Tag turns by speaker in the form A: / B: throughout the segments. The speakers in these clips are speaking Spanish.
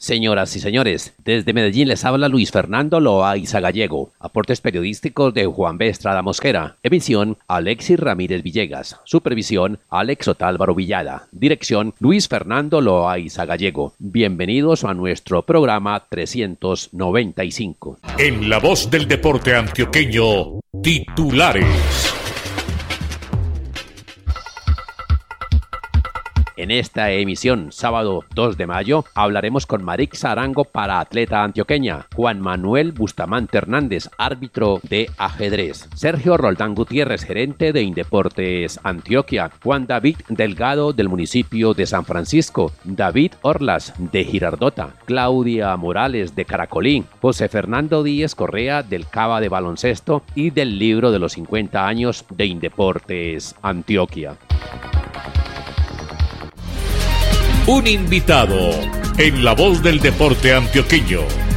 A: Señoras y señores, desde Medellín les habla Luis Fernando Loaiza Gallego. Aportes periodísticos de Juan B. Estrada Mosquera. Emisión Alexis Ramírez Villegas. Supervisión Alex Otálvaro Villada. Dirección Luis Fernando Loaiza Gallego. Bienvenidos a nuestro programa 395.
B: En la voz del deporte antioqueño, titulares.
A: En esta emisión, sábado 2 de mayo, hablaremos con Marix Arango para atleta antioqueña, Juan Manuel Bustamante Hernández, árbitro de ajedrez, Sergio Roldán Gutiérrez, gerente de Indeportes Antioquia, Juan David Delgado del municipio de San Francisco, David Orlas de Girardota, Claudia Morales de Caracolí, José Fernando Díez Correa del Cava de Baloncesto y del libro de los 50 años de Indeportes Antioquia
B: un invitado en la voz del deporte antioqueño.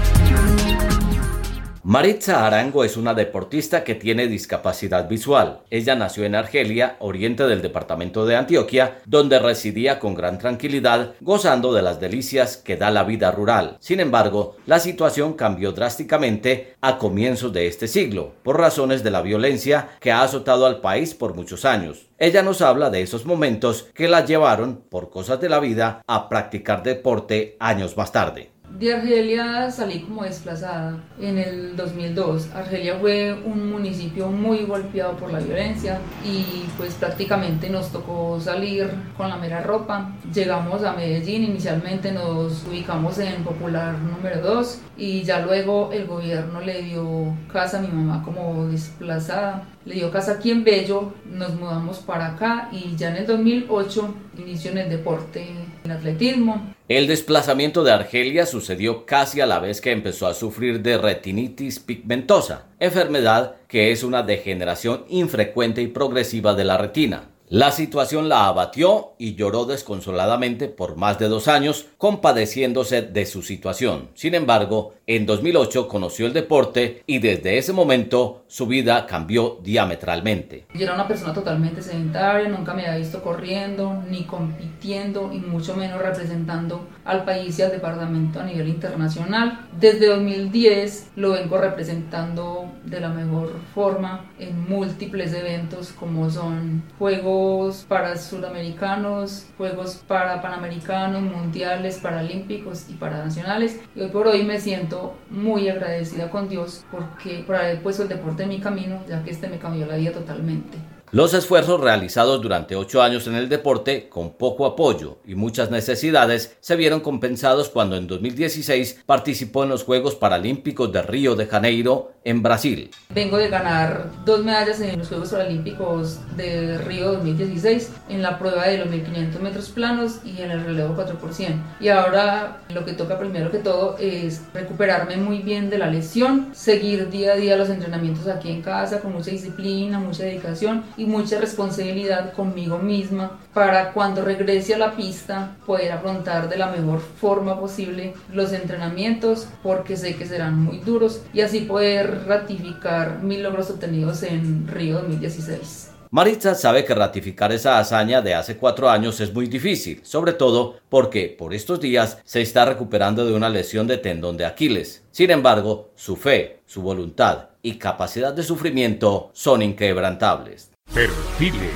C: Maritza Arango es una deportista que tiene discapacidad visual. Ella nació en Argelia, oriente del departamento de Antioquia, donde residía con gran tranquilidad, gozando de las delicias que da la vida rural. Sin embargo, la situación cambió drásticamente a comienzos de este siglo, por razones de la violencia que ha azotado al país por muchos años. Ella nos habla de esos momentos que la llevaron, por cosas de la vida, a practicar deporte años más tarde.
D: De Argelia salí como desplazada en el 2002. Argelia fue un municipio muy golpeado por la violencia y pues prácticamente nos tocó salir con la mera ropa. Llegamos a Medellín, inicialmente nos ubicamos en Popular número 2 y ya luego el gobierno le dio casa a mi mamá como desplazada le dio casa aquí en Bello, nos mudamos para acá y ya en el 2008 inició en el deporte, en atletismo.
C: El desplazamiento de Argelia sucedió casi a la vez que empezó a sufrir de retinitis pigmentosa, enfermedad que es una degeneración infrecuente y progresiva de la retina. La situación la abatió y lloró desconsoladamente por más de dos años, compadeciéndose de su situación. Sin embargo, en 2008 conoció el deporte y desde ese momento su vida cambió diametralmente.
D: Yo era una persona totalmente sedentaria, nunca me había visto corriendo, ni compitiendo, y mucho menos representando al país y al departamento a nivel internacional. Desde 2010 lo vengo representando de la mejor forma en múltiples eventos como son Juegos Juegos para Sudamericanos, Juegos para Panamericanos, Mundiales, Paralímpicos y Paranacionales. Y hoy por hoy me siento muy agradecida con Dios porque por haber puesto el deporte en mi camino, ya que este me cambió la vida totalmente.
C: Los esfuerzos realizados durante ocho años en el deporte, con poco apoyo y muchas necesidades, se vieron compensados cuando en 2016 participó en los Juegos Paralímpicos de Río de Janeiro, en Brasil.
D: Vengo de ganar dos medallas en los Juegos Paralímpicos de Río 2016, en la prueba de los 1500 metros planos y en el relevo 4%. Y ahora lo que toca primero que todo es recuperarme muy bien de la lesión, seguir día a día los entrenamientos aquí en casa con mucha disciplina, mucha dedicación mucha responsabilidad conmigo misma para cuando regrese a la pista poder afrontar de la mejor forma posible los entrenamientos porque sé que serán muy duros y así poder ratificar mis logros obtenidos en Río 2016.
C: Maritza sabe que ratificar esa hazaña de hace cuatro años es muy difícil, sobre todo porque por estos días se está recuperando de una lesión de tendón de Aquiles. Sin embargo, su fe, su voluntad y capacidad de sufrimiento son inquebrantables.
B: Perfiles,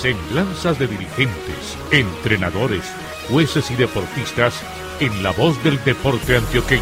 B: semblanzas de dirigentes, entrenadores, jueces y deportistas en la voz del deporte antioqueño.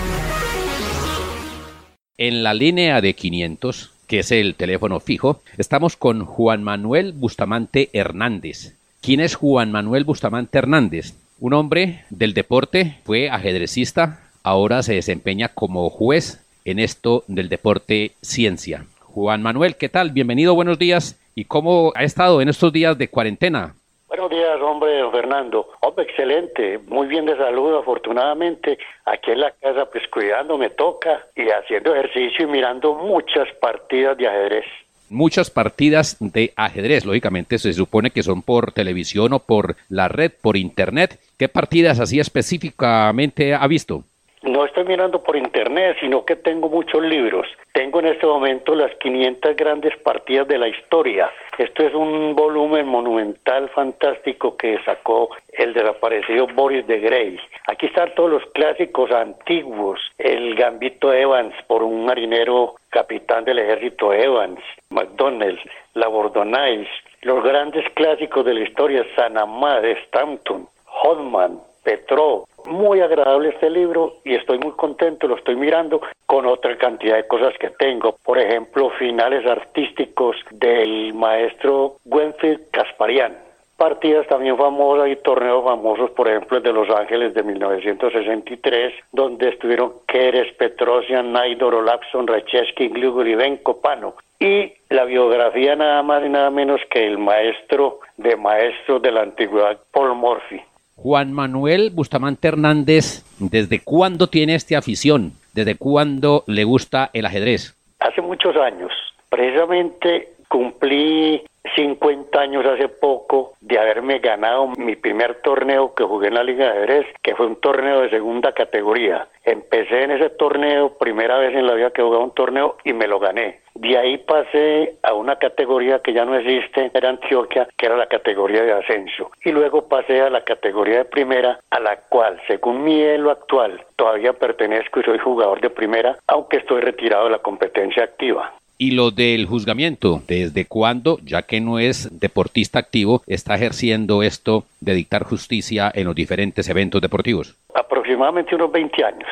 A: En la línea de 500, que es el teléfono fijo, estamos con Juan Manuel Bustamante Hernández. ¿Quién es Juan Manuel Bustamante Hernández? Un hombre del deporte, fue ajedrecista, ahora se desempeña como juez en esto del deporte ciencia. Juan Manuel, ¿qué tal? Bienvenido, buenos días ¿Y cómo ha estado en estos días de cuarentena?
E: Buenos días, hombre, don Fernando. Hombre, excelente, muy bien de salud, afortunadamente. Aquí en la casa, pues cuidando me toca y haciendo ejercicio y mirando muchas partidas de ajedrez.
A: Muchas partidas de ajedrez, lógicamente se supone que son por televisión o por la red, por internet. ¿Qué partidas así específicamente ha visto?
E: No estoy mirando por internet, sino que tengo muchos libros. Tengo en este momento las 500 grandes partidas de la historia. Esto es un volumen monumental, fantástico que sacó el desaparecido Boris de Grey. Aquí están todos los clásicos antiguos. El Gambito Evans por un marinero capitán del ejército Evans, McDonnell, la Bordonais, los grandes clásicos de la historia, Sanamad, Stanton, Hodman, Petrov, muy agradable este libro y estoy muy contento, lo estoy mirando con otra cantidad de cosas que tengo. Por ejemplo, finales artísticos del maestro Winfield Casparian. Partidas también famosas y torneos famosos, por ejemplo, el de Los Ángeles de 1963, donde estuvieron Keres, Petrosian, Naidor, Olapson, Recheski, Glugul y Ben Copano. Y la biografía nada más y nada menos que el maestro de maestros de la antigüedad, Paul Morphy.
A: Juan Manuel Bustamante Hernández, ¿desde cuándo tiene esta afición? ¿Desde cuándo le gusta el ajedrez?
E: Hace muchos años. Precisamente cumplí 50 años hace poco de haberme ganado mi primer torneo que jugué en la Liga de Ajedrez, que fue un torneo de segunda categoría. Empecé en ese torneo, primera vez en la vida que jugué un torneo y me lo gané. De ahí pasé a una categoría que ya no existe, era Antioquia, que era la categoría de ascenso. Y luego pasé a la categoría de primera, a la cual, según mi elo actual, todavía pertenezco y soy jugador de primera, aunque estoy retirado de la competencia activa.
A: Y lo del juzgamiento, ¿desde cuándo, ya que no es deportista activo, está ejerciendo esto de dictar justicia en los diferentes eventos deportivos?
E: Aproximadamente unos 20 años.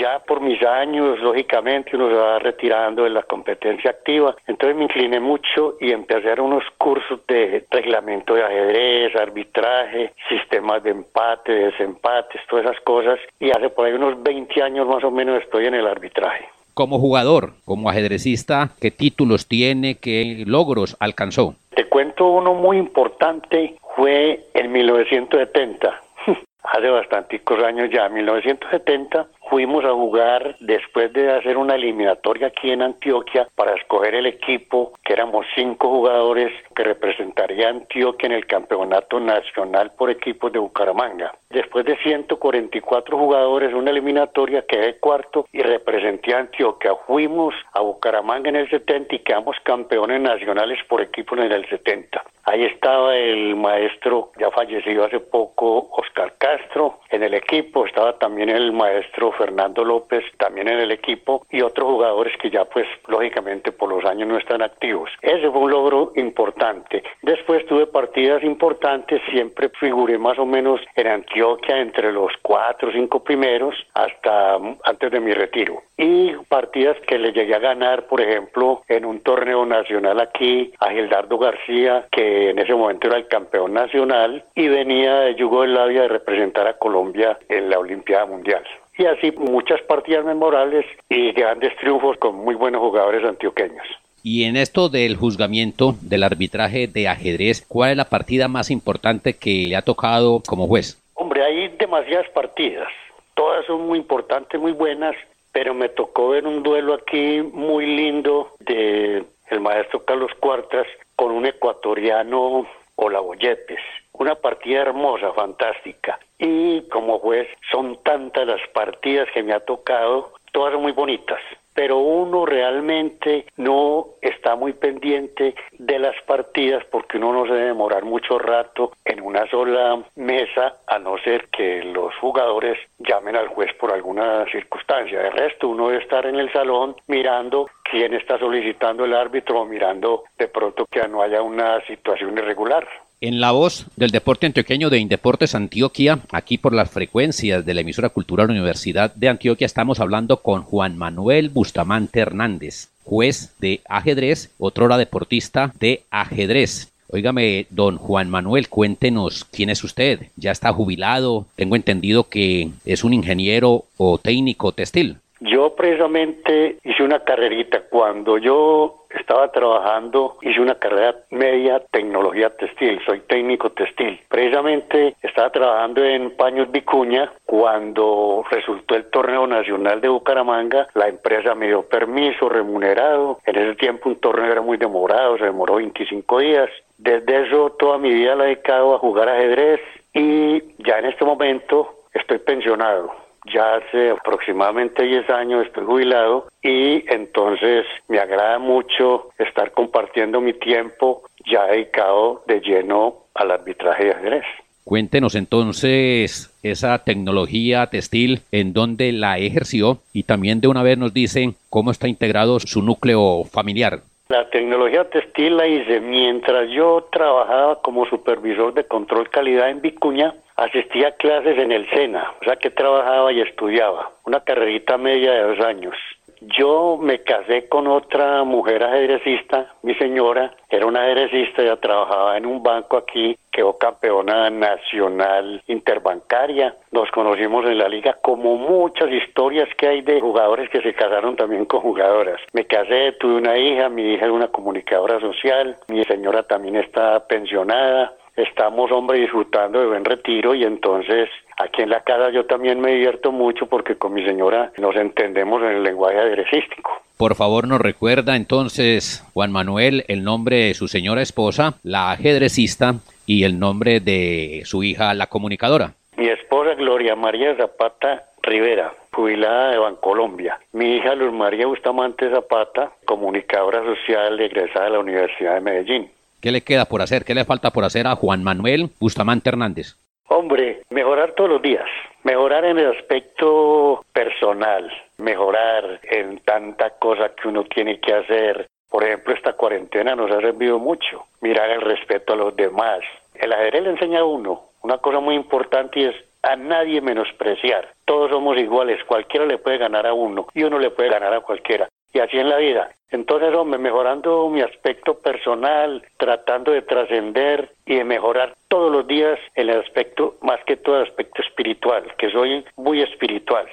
E: Ya por mis años, lógicamente, uno se va retirando de la competencia activa. Entonces me incliné mucho y empecé a hacer unos cursos de reglamento de ajedrez, arbitraje, sistemas de empate, desempates, todas esas cosas. Y hace por ahí unos 20 años más o menos estoy en el arbitraje
A: como jugador, como ajedrecista, qué títulos tiene, qué logros alcanzó.
E: Te cuento uno muy importante, fue en 1970, hace bastanticos años ya, 1970, fuimos a jugar después de hacer una eliminatoria aquí en Antioquia para escoger el equipo, que éramos cinco jugadores que representaría Antioquia en el campeonato nacional por equipos de Bucaramanga. Después de 144 jugadores, una eliminatoria quedé cuarto y representé a Antioquia. Fuimos a Bucaramanga en el 70 y quedamos campeones nacionales por equipos en el 70. Ahí estaba el maestro ya fallecido hace poco, Oscar Castro, en el equipo. Estaba también el maestro Fernando López, también en el equipo, y otros jugadores que ya pues lógicamente por los años no están activos. Ese fue un logro importante. Después tuve partidas importantes, siempre figuré más o menos en Antioquia entre los cuatro o cinco primeros hasta antes de mi retiro. Y partidas que le llegué a ganar, por ejemplo, en un torneo nacional aquí a Gildardo García, que en ese momento era el campeón nacional y venía de Yugoslavia de representar a Colombia en la Olimpiada Mundial. Y así muchas partidas memorables y grandes triunfos con muy buenos jugadores antioqueños.
A: Y en esto del juzgamiento del arbitraje de ajedrez, ¿cuál es la partida más importante que le ha tocado como juez?
E: Hombre, hay demasiadas partidas. Todas son muy importantes, muy buenas, pero me tocó ver un duelo aquí muy lindo de el maestro Carlos Cuartas con un ecuatoriano Olaboyetes. Una partida hermosa, fantástica. Y como juez, son tantas las partidas que me ha tocado, todas muy bonitas pero uno realmente no está muy pendiente de las partidas porque uno no se debe demorar mucho rato en una sola mesa a no ser que los jugadores llamen al juez por alguna circunstancia. De resto, uno debe estar en el salón mirando quién está solicitando el árbitro o mirando de pronto que no haya una situación irregular.
A: En la voz del deporte antioqueño de Indeportes Antioquia, aquí por las frecuencias de la emisora cultural Universidad de Antioquia, estamos hablando con Juan Manuel Bustamante Hernández, juez de ajedrez, otrora deportista de ajedrez. Óigame, don Juan Manuel, cuéntenos quién es usted. Ya está jubilado. Tengo entendido que es un ingeniero o técnico textil.
E: Yo precisamente hice una carrerita. Cuando yo estaba trabajando, hice una carrera media tecnología textil, soy técnico textil. Precisamente estaba trabajando en Paños Vicuña cuando resultó el torneo nacional de Bucaramanga, la empresa me dio permiso remunerado. En ese tiempo un torneo era muy demorado, se demoró 25 días. Desde eso toda mi vida la he dedicado a jugar ajedrez y ya en este momento estoy pensionado ya hace aproximadamente 10 años estoy jubilado y entonces me agrada mucho estar compartiendo mi tiempo ya dedicado de lleno al arbitraje de ajedrez.
A: Cuéntenos entonces esa tecnología textil, en dónde la ejerció y también de una vez nos dicen cómo está integrado su núcleo familiar.
E: La tecnología textil la hice mientras yo trabajaba como supervisor de control calidad en Vicuña asistía a clases en el SENA, o sea que trabajaba y estudiaba, una carrerita media de dos años. Yo me casé con otra mujer ajedrecista, mi señora era una ajedrecista, ya trabajaba en un banco aquí, quedó campeona nacional interbancaria, nos conocimos en la liga, como muchas historias que hay de jugadores que se casaron también con jugadoras. Me casé, tuve una hija, mi hija es una comunicadora social, mi señora también está pensionada, estamos, hombre, disfrutando de buen retiro y entonces aquí en la casa yo también me divierto mucho porque con mi señora nos entendemos en el lenguaje ajedrecístico.
A: Por favor, nos recuerda entonces, Juan Manuel, el nombre de su señora esposa, la ajedrecista, y el nombre de su hija, la comunicadora.
E: Mi esposa, Gloria María Zapata Rivera, jubilada de Bancolombia. Mi hija, Luz María Bustamante Zapata, comunicadora social egresada de la Universidad de Medellín.
A: ¿Qué le queda por hacer? ¿Qué le falta por hacer a Juan Manuel Bustamante Hernández?
E: Hombre, mejorar todos los días, mejorar en el aspecto personal, mejorar en tanta cosa que uno tiene que hacer. Por ejemplo, esta cuarentena nos ha servido mucho, mirar el respeto a los demás. El ajedrez le enseña a uno una cosa muy importante y es a nadie menospreciar. Todos somos iguales, cualquiera le puede ganar a uno y uno le puede ganar a cualquiera. Y así en la vida. Entonces, hombre, mejorando mi aspecto personal, tratando de trascender y de mejorar todos los días el aspecto, más que todo el aspecto espiritual, que soy muy espiritual.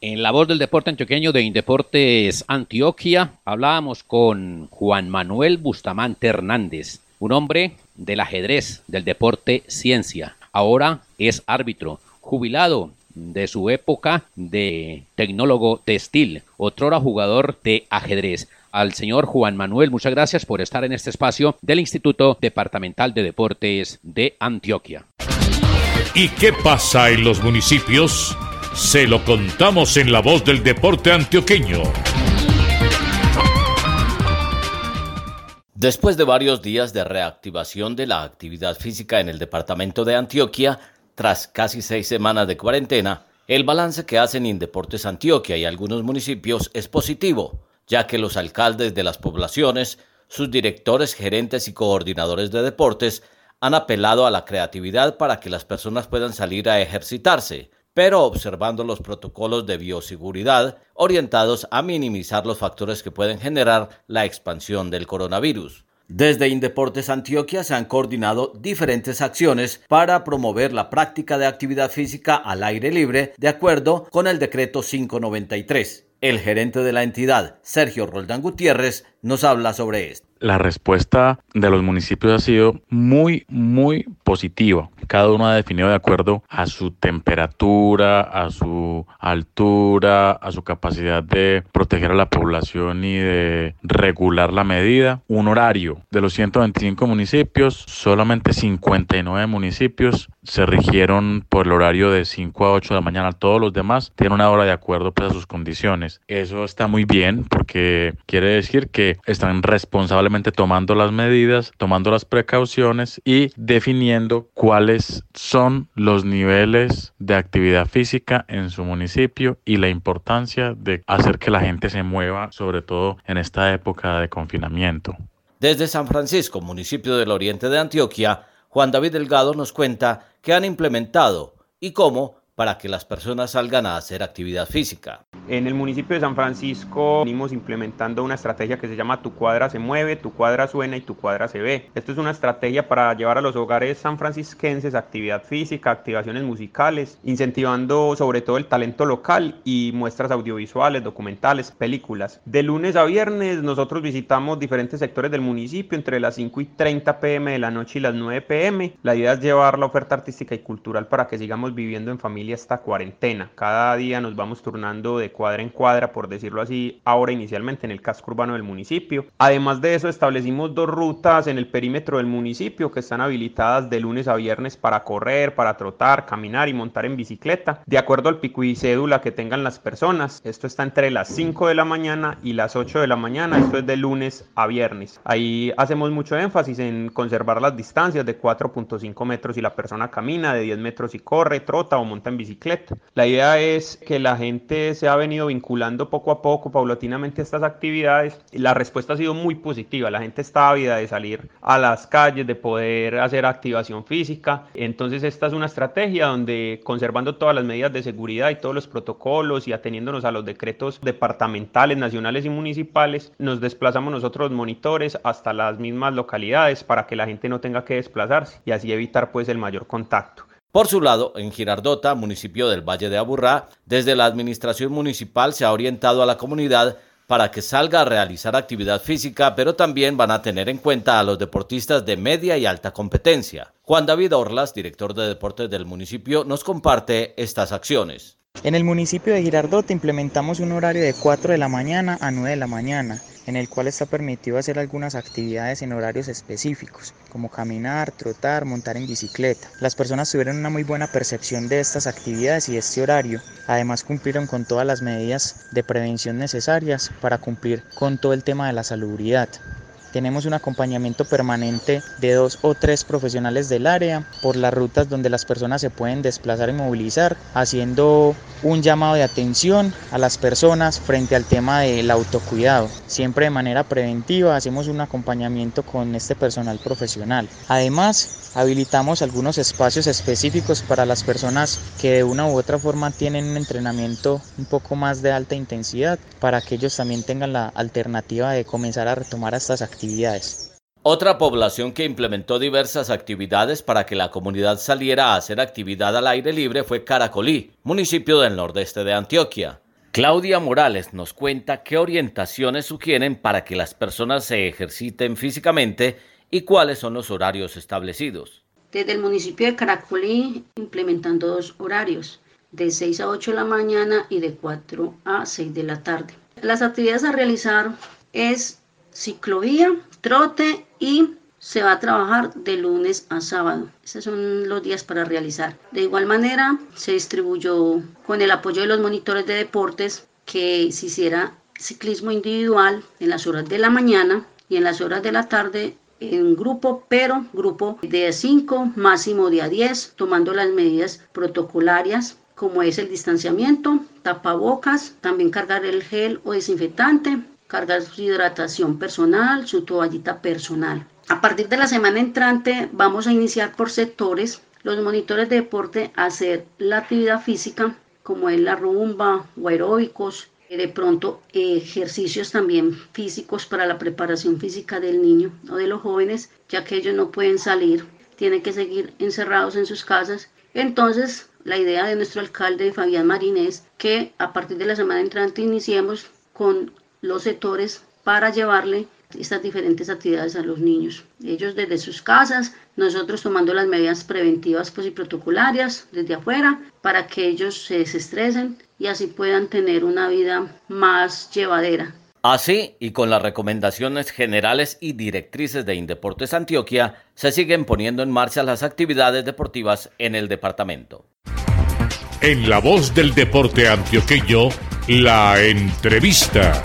A: En la voz del deporte antioqueño de Indeportes Antioquia, hablábamos con Juan Manuel Bustamante Hernández, un hombre del ajedrez, del deporte ciencia. Ahora es árbitro, jubilado de su época de tecnólogo textil, otrora jugador de ajedrez al señor Juan Manuel. Muchas gracias por estar en este espacio del Instituto Departamental de Deportes de Antioquia.
B: ¿Y qué pasa en los municipios? Se lo contamos en la voz del deporte antioqueño.
C: Después de varios días de reactivación de la actividad física en el departamento de Antioquia, tras casi seis semanas de cuarentena, el balance que hacen Indeportes Antioquia y algunos municipios es positivo ya que los alcaldes de las poblaciones, sus directores, gerentes y coordinadores de deportes han apelado a la creatividad para que las personas puedan salir a ejercitarse, pero observando los protocolos de bioseguridad orientados a minimizar los factores que pueden generar la expansión del coronavirus. Desde Indeportes Antioquia se han coordinado diferentes acciones para promover la práctica de actividad física al aire libre de acuerdo con el decreto 593. El gerente de la entidad, Sergio Roldán Gutiérrez, nos habla sobre esto.
F: La respuesta de los municipios ha sido muy, muy positiva. Cada uno ha definido de acuerdo a su temperatura, a su altura, a su capacidad de proteger a la población y de regular la medida. Un horario. De los 125 municipios, solamente 59 municipios se rigieron por el horario de 5 a 8 de la mañana. Todos los demás tienen una hora de acuerdo pues, a sus condiciones. Eso está muy bien porque quiere decir están responsablemente tomando las medidas, tomando las precauciones y definiendo cuáles son los niveles de actividad física en su municipio y la importancia de hacer que la gente se mueva, sobre todo en esta época de confinamiento.
C: Desde San Francisco, municipio del oriente de Antioquia, Juan David Delgado nos cuenta que han implementado y cómo para que las personas salgan a hacer actividad física.
G: En el municipio de San Francisco venimos implementando una estrategia que se llama Tu cuadra se mueve, tu cuadra suena y tu cuadra se ve. Esto es una estrategia para llevar a los hogares sanfrancisquenses actividad física, activaciones musicales, incentivando sobre todo el talento local y muestras audiovisuales, documentales, películas. De lunes a viernes nosotros visitamos diferentes sectores del municipio entre las 5 y 30 pm de la noche y las 9 pm. La idea es llevar la oferta artística y cultural para que sigamos viviendo en familia esta cuarentena. Cada día nos vamos turnando de cuadra en cuadra, por decirlo así, ahora inicialmente en el casco urbano del municipio. Además de eso, establecimos dos rutas en el perímetro del municipio que están habilitadas de lunes a viernes para correr, para trotar, caminar y montar en bicicleta, de acuerdo al pico y cédula que tengan las personas. Esto está entre las 5 de la mañana y las 8 de la mañana, esto es de lunes a viernes. Ahí hacemos mucho énfasis en conservar las distancias de 4.5 metros si la persona camina, de 10 metros si corre, trota o monta en bicicleta. La idea es que la gente se ha venido vinculando poco a poco, paulatinamente, estas actividades. La respuesta ha sido muy positiva. La gente está ávida de salir a las calles, de poder hacer activación física. Entonces, esta es una estrategia donde, conservando todas las medidas de seguridad y todos los protocolos y ateniéndonos a los decretos departamentales, nacionales y municipales, nos desplazamos nosotros, monitores, hasta las mismas localidades para que la gente no tenga que desplazarse y así evitar pues el mayor contacto.
C: Por su lado, en Girardota, municipio del Valle de Aburrá, desde la administración municipal se ha orientado a la comunidad para que salga a realizar actividad física, pero también van a tener en cuenta a los deportistas de media y alta competencia. Juan David Orlas, director de deportes del municipio, nos comparte estas acciones.
H: En el municipio de Girardota implementamos un horario de 4 de la mañana a 9 de la mañana en el cual está permitido hacer algunas actividades en horarios específicos, como caminar, trotar, montar en bicicleta. Las personas tuvieron una muy buena percepción de estas actividades y este horario. Además cumplieron con todas las medidas de prevención necesarias para cumplir con todo el tema de la salubridad. Tenemos un acompañamiento permanente de dos o tres profesionales del área por las rutas donde las personas se pueden desplazar y movilizar, haciendo un llamado de atención a las personas frente al tema del autocuidado. Siempre de manera preventiva hacemos un acompañamiento con este personal profesional. Además, habilitamos algunos espacios específicos para las personas que de una u otra forma tienen un entrenamiento un poco más de alta intensidad para que ellos también tengan la alternativa de comenzar a retomar estas actividades.
C: Otra población que implementó diversas actividades para que la comunidad saliera a hacer actividad al aire libre fue Caracolí, municipio del nordeste de Antioquia. Claudia Morales nos cuenta qué orientaciones sugieren para que las personas se ejerciten físicamente y cuáles son los horarios establecidos.
I: Desde el municipio de Caracolí implementando dos horarios, de 6 a 8 de la mañana y de 4 a 6 de la tarde. Las actividades a realizar es ciclovía, trote y se va a trabajar de lunes a sábado. Esos son los días para realizar. De igual manera, se distribuyó con el apoyo de los monitores de deportes que se hiciera ciclismo individual en las horas de la mañana y en las horas de la tarde en grupo, pero grupo de 5, máximo de a 10, tomando las medidas protocolarias como es el distanciamiento, tapabocas, también cargar el gel o desinfectante, cargar su hidratación personal, su toallita personal. A partir de la semana entrante vamos a iniciar por sectores los monitores de deporte a hacer la actividad física como es la rumba o aeróbicos, de pronto ejercicios también físicos para la preparación física del niño o de los jóvenes, ya que ellos no pueden salir, tienen que seguir encerrados en sus casas. Entonces, la idea de nuestro alcalde Fabián Marín es que a partir de la semana entrante iniciemos con los sectores para llevarle estas diferentes actividades a los niños. Ellos desde sus casas, nosotros tomando las medidas preventivas pues, y protocolarias desde afuera para que ellos se desestresen y así puedan tener una vida más llevadera.
C: Así, y con las recomendaciones generales y directrices de Indeportes Antioquia, se siguen poniendo en marcha las actividades deportivas en el departamento.
B: En la voz del deporte antioqueño, la entrevista.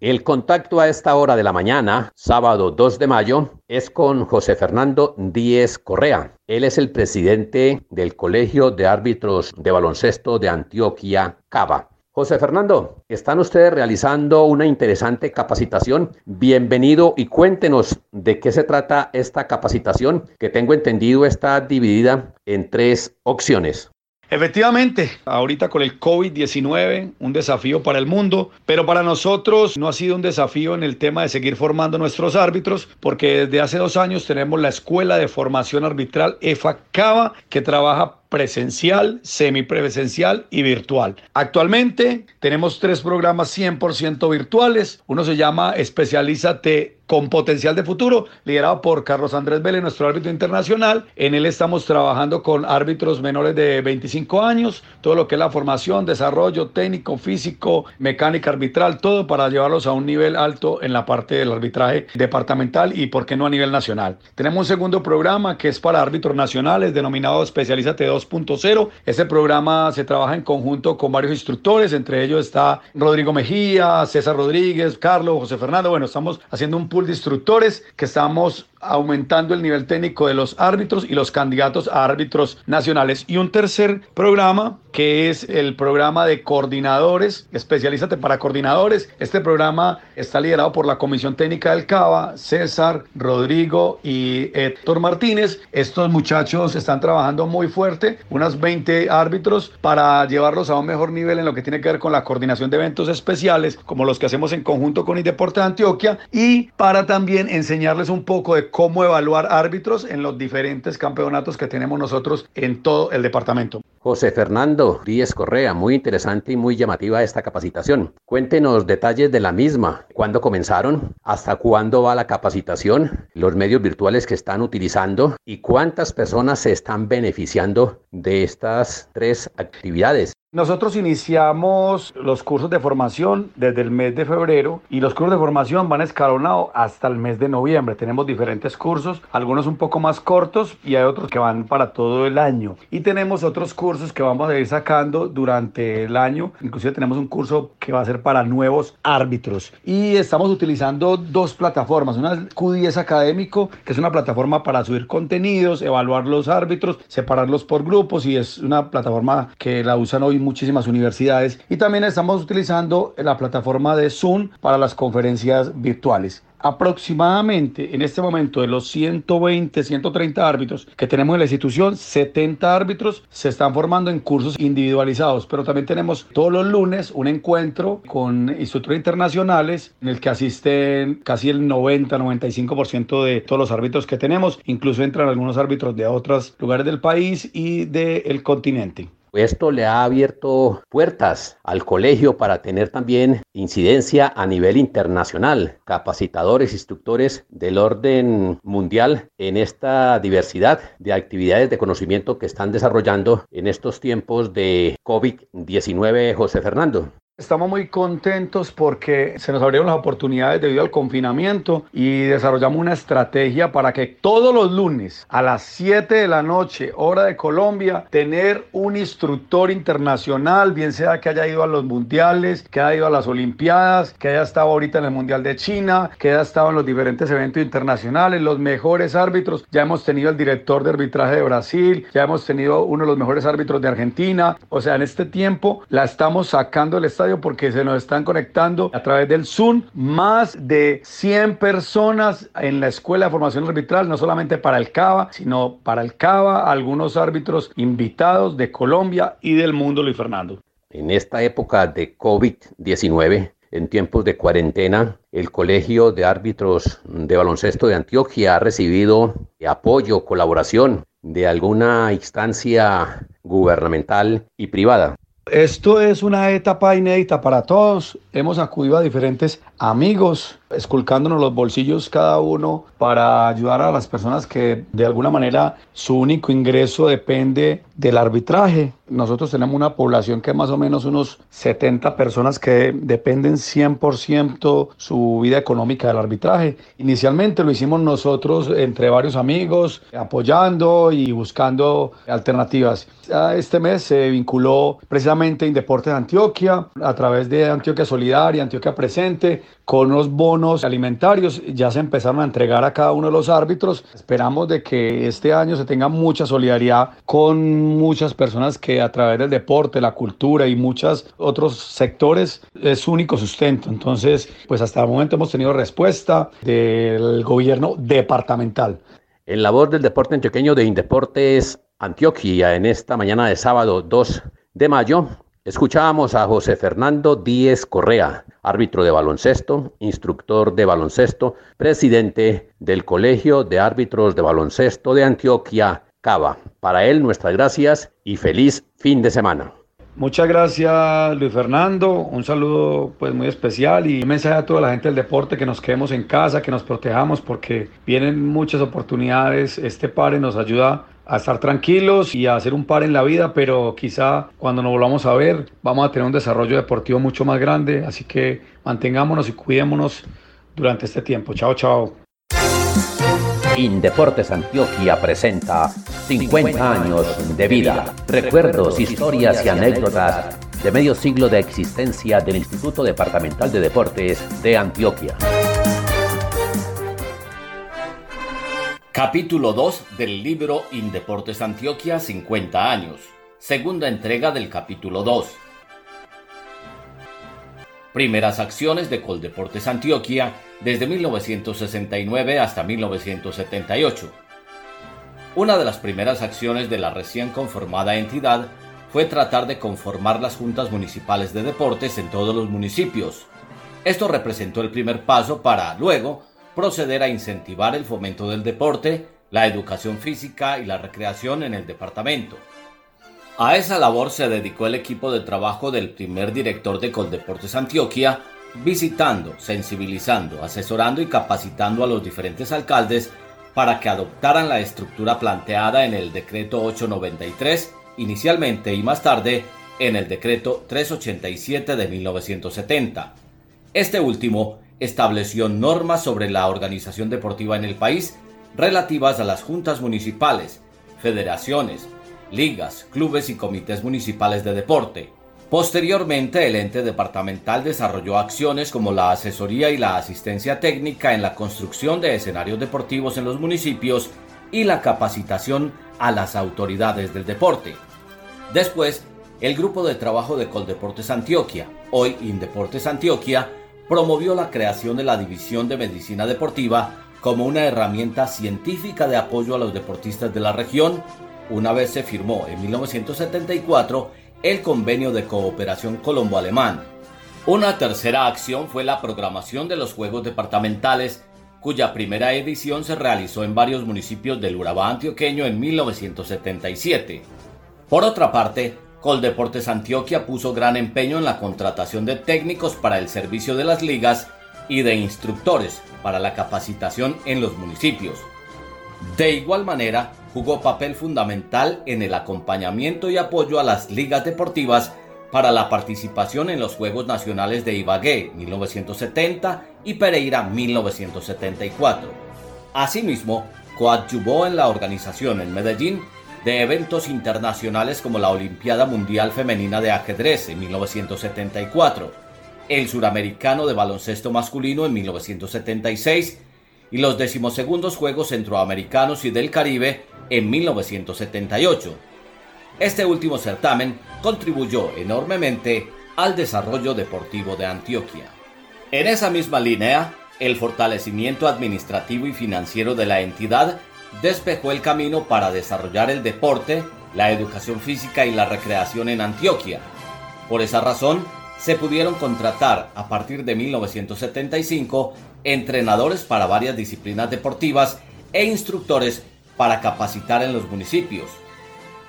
A: El contacto a esta hora de la mañana, sábado 2 de mayo, es con José Fernando Díez Correa. Él es el presidente del Colegio de Árbitros de Baloncesto de Antioquia, Cava. José Fernando, están ustedes realizando una interesante capacitación. Bienvenido y cuéntenos de qué se trata esta capacitación, que tengo entendido está dividida en tres opciones.
J: Efectivamente, ahorita con el COVID-19, un desafío para el mundo, pero para nosotros no ha sido un desafío en el tema de seguir formando nuestros árbitros, porque desde hace dos años tenemos la Escuela de Formación Arbitral EFA Cava, que trabaja presencial, semipresencial y virtual. Actualmente tenemos tres programas 100% virtuales. Uno se llama Especialízate con potencial de futuro, liderado por Carlos Andrés Vélez, nuestro árbitro internacional. En él estamos trabajando con árbitros menores de 25 años, todo lo que es la formación, desarrollo técnico, físico, mecánica arbitral, todo para llevarlos a un nivel alto en la parte del arbitraje departamental y, por qué no, a nivel nacional. Tenemos un segundo programa que es para árbitros nacionales, denominado Especialízate 2.0. Ese programa se trabaja en conjunto con varios instructores, entre ellos está Rodrigo Mejía, César Rodríguez, Carlos, José Fernando. Bueno, estamos haciendo un de instructores que estamos aumentando el nivel técnico de los árbitros y los candidatos a árbitros nacionales. Y un tercer programa que es el programa de coordinadores, especialízate para coordinadores. Este programa está liderado por la Comisión Técnica del CABA, César, Rodrigo y Héctor Martínez. Estos muchachos están trabajando muy fuerte, unas 20 árbitros, para llevarlos a un mejor nivel en lo que tiene que ver con la coordinación de eventos especiales, como los que hacemos en conjunto con Indeporte de Antioquia, y para también enseñarles un poco de cómo evaluar árbitros en los diferentes campeonatos que tenemos nosotros en todo el departamento.
K: José Fernando Díez Correa, muy interesante y muy llamativa esta capacitación. Cuéntenos detalles de la misma, cuándo comenzaron, hasta cuándo va la capacitación, los medios virtuales que están utilizando y cuántas personas se están beneficiando de estas tres actividades.
J: Nosotros iniciamos los cursos de formación desde el mes de febrero y los cursos de formación van escalonados hasta el mes de noviembre. Tenemos diferentes cursos, algunos un poco más cortos y hay otros que van para todo el año. Y tenemos otros cursos que vamos a ir sacando durante el año. Inclusive tenemos un curso que va a ser para nuevos árbitros. Y estamos utilizando dos plataformas. Una es Q10 Académico, que es una plataforma para subir contenidos, evaluar los árbitros, separarlos por grupos y es una plataforma que la usan hoy muchísimas universidades y también estamos utilizando la plataforma de Zoom para las conferencias virtuales. Aproximadamente en este momento de los 120, 130 árbitros que tenemos en la institución, 70 árbitros se están formando en cursos individualizados, pero también tenemos todos los lunes un encuentro con instructores internacionales en el que asisten casi el 90-95% de todos los árbitros que tenemos, incluso entran algunos árbitros de otros lugares del país y del continente.
K: Esto le ha abierto puertas al colegio para tener también incidencia a nivel internacional, capacitadores, instructores del orden mundial en esta diversidad de actividades de conocimiento que están desarrollando en estos tiempos de COVID-19, José Fernando.
J: Estamos muy contentos porque se nos abrieron las oportunidades debido al confinamiento y desarrollamos una estrategia para que todos los lunes a las 7 de la noche, hora de Colombia, tener un instructor internacional, bien sea que haya ido a los mundiales, que haya ido a las Olimpiadas, que haya estado ahorita en el Mundial de China, que haya estado en los diferentes eventos internacionales, los mejores árbitros. Ya hemos tenido el director de arbitraje de Brasil, ya hemos tenido uno de los mejores árbitros de Argentina. O sea, en este tiempo la estamos sacando del estadio porque se nos están conectando a través del Zoom más de 100 personas en la Escuela de Formación Arbitral, no solamente para el CABA, sino para el CABA, algunos árbitros invitados de Colombia y del mundo, Luis Fernando.
K: En esta época de COVID-19, en tiempos de cuarentena, el Colegio de Árbitros de Baloncesto de Antioquia ha recibido apoyo, colaboración de alguna instancia gubernamental y privada.
J: Esto es una etapa inédita para todos. Hemos acudido a diferentes amigos, esculcándonos los bolsillos cada uno para ayudar a las personas que de alguna manera su único ingreso depende del arbitraje. Nosotros tenemos una población que más o menos unos 70 personas que dependen 100% su vida económica del arbitraje. Inicialmente lo hicimos nosotros entre varios amigos, apoyando y buscando alternativas. Este mes se vinculó precisamente Indeportes de Antioquia a través de Antioquia Solidaria, Antioquia Presente, con unos bonos alimentarios. Ya se empezaron a entregar a cada uno de los árbitros. Esperamos de que este año se tenga mucha solidaridad con muchas personas que a través del deporte, la cultura y muchos otros sectores es único sustento. Entonces, pues hasta el momento hemos tenido respuesta del gobierno departamental.
K: En la voz del deporte antioqueño de Indeportes
A: Antioquia en esta mañana de sábado 2 de mayo. Escuchábamos a José Fernando Díez Correa, árbitro de baloncesto, instructor de baloncesto, presidente del Colegio de Árbitros de Baloncesto de Antioquia, Cava. Para él, nuestras gracias y feliz fin de semana.
J: Muchas gracias Luis Fernando, un saludo pues muy especial y un mensaje a toda la gente del deporte que nos quedemos en casa, que nos protejamos porque vienen muchas oportunidades, este pare nos ayuda a estar tranquilos y a hacer un par en la vida, pero quizá cuando nos volvamos a ver vamos a tener un desarrollo deportivo mucho más grande, así que mantengámonos y cuidémonos durante este tiempo. Chao, chao.
A: Indeportes Antioquia presenta 50 años de vida, recuerdos, historias y anécdotas de medio siglo de existencia del Instituto Departamental de Deportes de Antioquia.
C: Capítulo 2 del libro Indeportes Antioquia 50 años. Segunda entrega del capítulo 2. Primeras acciones de Coldeportes Antioquia desde 1969 hasta 1978. Una de las primeras acciones de la recién conformada entidad fue tratar de conformar las juntas municipales de deportes en todos los municipios. Esto representó el primer paso para, luego, proceder a incentivar el fomento del deporte, la educación física y la recreación en el departamento. A esa labor se dedicó el equipo de trabajo del primer director de Coldeportes Antioquia, visitando, sensibilizando, asesorando y capacitando a los diferentes alcaldes para que adoptaran la estructura planteada en el decreto 893 inicialmente y más tarde en el decreto 387 de 1970. Este último estableció normas sobre la organización deportiva en el país relativas a las juntas municipales, federaciones, ligas, clubes y comités municipales de deporte, Posteriormente, el ente departamental desarrolló acciones como la asesoría y la asistencia técnica en la construcción de escenarios deportivos en los municipios y la capacitación a las autoridades del deporte. Después, el grupo de trabajo de Coldeportes Antioquia, hoy Indeportes Antioquia, promovió la creación de la División de Medicina Deportiva como una herramienta científica de apoyo a los deportistas de la región, una vez se firmó en 1974 el convenio de cooperación colombo-alemán. Una tercera acción fue la programación de los Juegos Departamentales, cuya primera edición se realizó en varios municipios del Urabá antioqueño en 1977. Por otra parte, Coldeportes Antioquia puso gran empeño en la contratación de técnicos para el servicio de las ligas y de instructores para la capacitación en los municipios. De igual manera, jugó papel fundamental en el acompañamiento y apoyo a las ligas deportivas para la participación en los Juegos Nacionales de Ibagué 1970 y Pereira 1974. Asimismo, coadyuvó en la organización en Medellín de eventos internacionales como la Olimpiada Mundial Femenina de Ajedrez en 1974, el Suramericano de Baloncesto Masculino en 1976 y los decimosegundos Juegos Centroamericanos y del Caribe en 1978. Este último certamen contribuyó enormemente al desarrollo deportivo de Antioquia. En esa misma línea, el fortalecimiento administrativo y financiero de la entidad despejó el camino para desarrollar el deporte, la educación física y la recreación en Antioquia. Por esa razón, se pudieron contratar a partir de 1975 entrenadores para varias disciplinas deportivas e instructores para capacitar en los municipios.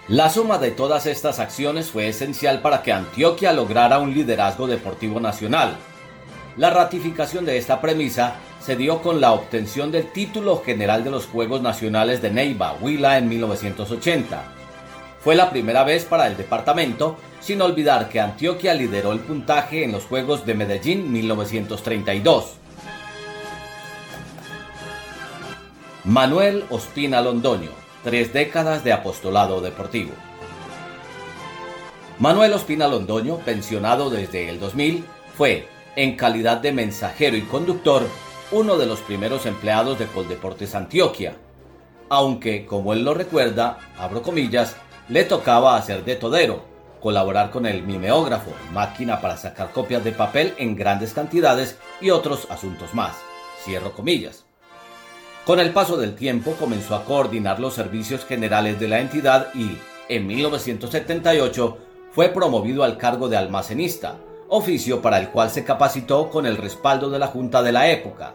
C: La suma de todas estas acciones fue esencial para que Antioquia lograra un liderazgo deportivo nacional. La ratificación de esta premisa se dio con la obtención del título general de los Juegos Nacionales de Neiva, Huila, en 1980. Fue la primera vez para el departamento, sin olvidar que Antioquia lideró el puntaje en los Juegos de Medellín 1932. Manuel Ospina Londoño, tres décadas de apostolado deportivo. Manuel Ospina Londoño, pensionado desde el 2000, fue, en calidad de mensajero y conductor, uno de los primeros empleados de Coldeportes Antioquia, aunque, como él lo recuerda, abro comillas, le tocaba hacer de todero, colaborar con el mimeógrafo, máquina para sacar copias de papel en grandes cantidades y otros asuntos más. Cierro comillas. Con el paso del tiempo comenzó a coordinar los servicios generales de la entidad y, en 1978, fue promovido al cargo de almacenista, oficio para el cual se capacitó con el respaldo de la Junta de la época.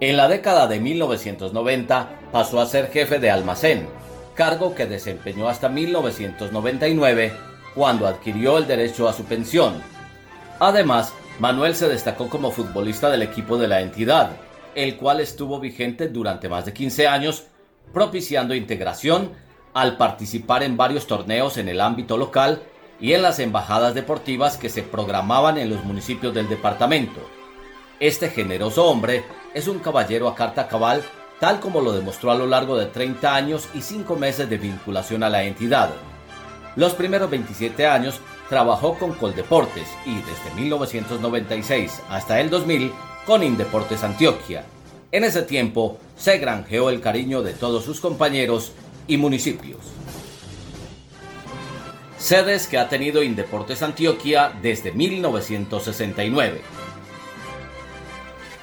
C: En la década de 1990 pasó a ser jefe de almacén, cargo que desempeñó hasta 1999, cuando adquirió el derecho a su pensión. Además, Manuel se destacó como futbolista del equipo de la entidad, el cual estuvo vigente durante más de 15 años, propiciando integración al participar en varios torneos en el ámbito local y en las embajadas deportivas que se programaban en los municipios del departamento. Este generoso hombre es un caballero a carta cabal, tal como lo demostró a lo largo de 30 años y 5 meses de vinculación a la entidad. Los primeros 27 años trabajó con Coldeportes y desde 1996 hasta el 2000 con Indeportes Antioquia. En ese tiempo se granjeó el cariño de todos sus compañeros y municipios. Sedes que ha tenido Indeportes Antioquia desde 1969.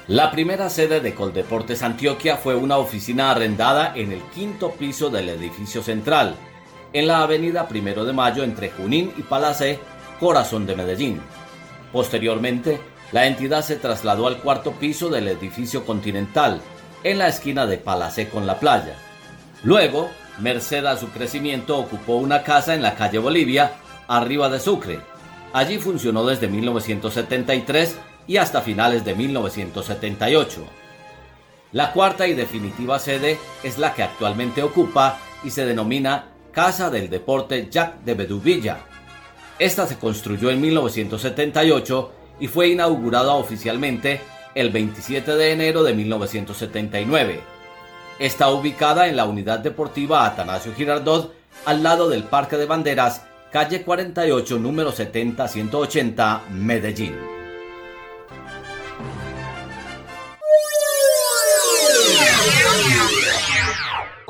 C: La primera sede de Coldeportes Antioquia fue una oficina arrendada en el quinto piso del edificio central, en la avenida Primero de Mayo entre Junín y Palacé, corazón de Medellín. Posteriormente, la entidad se trasladó al cuarto piso del edificio Continental, en la esquina de Palacé con la playa. Luego, merced a su crecimiento, ocupó una casa en la calle Bolivia, arriba de Sucre. Allí funcionó desde 1973 y hasta finales de 1978. La cuarta y definitiva sede es la que actualmente ocupa y se denomina Casa del Deporte Jack de Beduvilla. Esta se construyó en 1978 y fue inaugurada oficialmente el 27 de enero de 1979. Está ubicada en la unidad deportiva Atanasio Girardot, al lado del Parque de Banderas, calle 48, número 70-180, Medellín.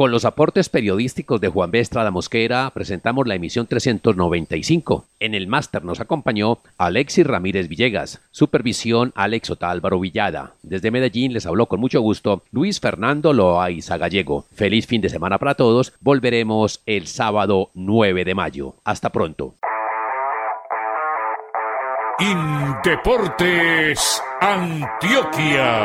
A: Con los aportes periodísticos de Juan B. Estrada Mosquera, presentamos la emisión 395. En el máster nos acompañó Alexis Ramírez Villegas, supervisión Alex Otálvaro Villada. Desde Medellín les habló con mucho gusto Luis Fernando Loaiza Gallego. Feliz fin de semana para todos. Volveremos el sábado 9 de mayo. Hasta pronto.
B: Indeportes Antioquia.